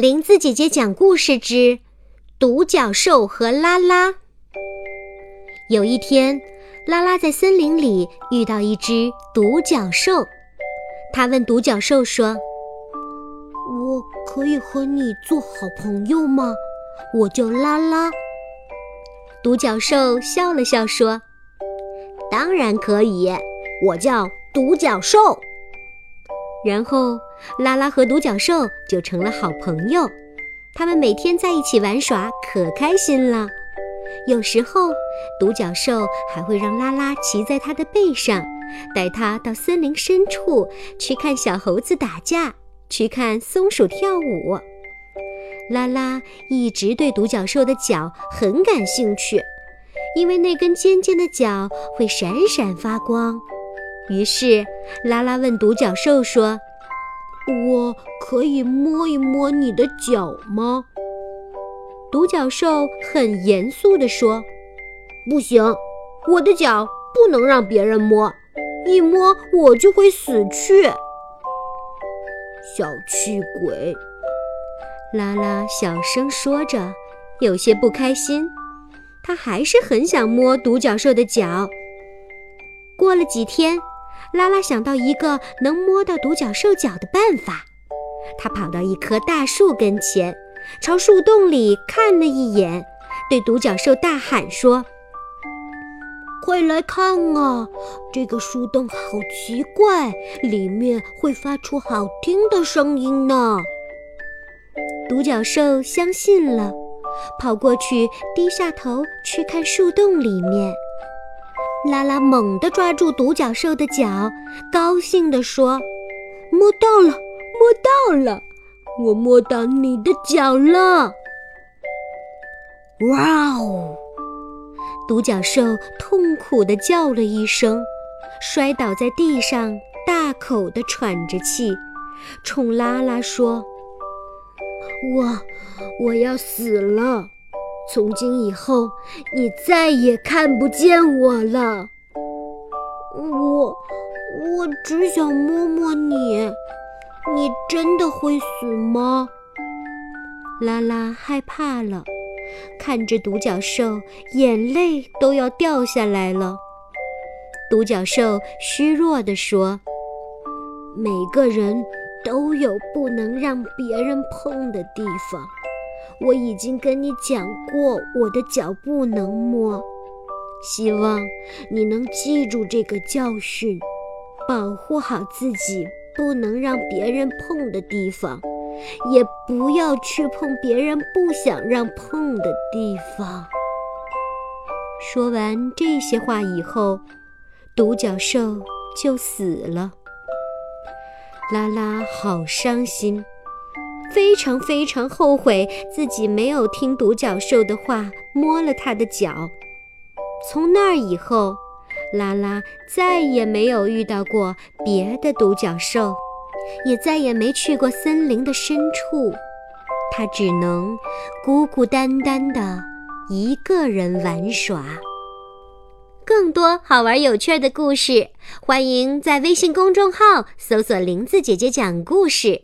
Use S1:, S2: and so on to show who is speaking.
S1: 林子姐姐讲故事之独角兽和拉拉。有一天，拉拉在森林里遇到一只独角兽，他问独角兽说：“
S2: 我可以和你做好朋友吗？我叫拉拉。”
S1: 独角兽笑了笑说：“
S3: 当然可以，我叫独角兽。”
S1: 然后，拉拉和独角兽就成了好朋友。他们每天在一起玩耍，可开心了。有时候，独角兽还会让拉拉骑在它的背上，带它到森林深处去看小猴子打架，去看松鼠跳舞。拉拉一直对独角兽的角很感兴趣，因为那根尖尖的角会闪闪发光。于是，拉拉问独角兽说：“
S2: 我可以摸一摸你的脚吗？”
S1: 独角兽很严肃地说：“
S3: 不行，我的脚不能让别人摸，一摸我就会死去。”
S2: 小气鬼，
S1: 拉拉小声说着，有些不开心。他还是很想摸独角兽的脚。过了几天。拉拉想到一个能摸到独角兽脚的办法，他跑到一棵大树跟前，朝树洞里看了一眼，对独角兽大喊说：“
S2: 快来看啊，这个树洞好奇怪，里面会发出好听的声音呢。”
S1: 独角兽相信了，跑过去，低下头去看树洞里面。拉拉猛地抓住独角兽的脚，高兴地说：“
S2: 摸到了，摸到了，我摸到你的脚了！”
S1: 哇哦！独角兽痛苦地叫了一声，摔倒在地上，大口地喘着气，冲拉拉说：“
S2: 我，我要死了。”从今以后，你再也看不见我了。我，我只想摸摸你。你真的会死吗？
S1: 拉拉害怕了，看着独角兽，眼泪都要掉下来了。独角兽虚弱地说：“
S2: 每个人都有不能让别人碰的地方。”我已经跟你讲过，我的脚不能摸。希望你能记住这个教训，保护好自己不能让别人碰的地方，也不要去碰别人不想让碰的地方。
S1: 说完这些话以后，独角兽就死了。拉拉好伤心。非常非常后悔自己没有听独角兽的话，摸了他的脚。从那儿以后，拉拉再也没有遇到过别的独角兽，也再也没去过森林的深处。他只能孤孤单单的一个人玩耍。更多好玩有趣的故事，欢迎在微信公众号搜索“林子姐姐讲故事”。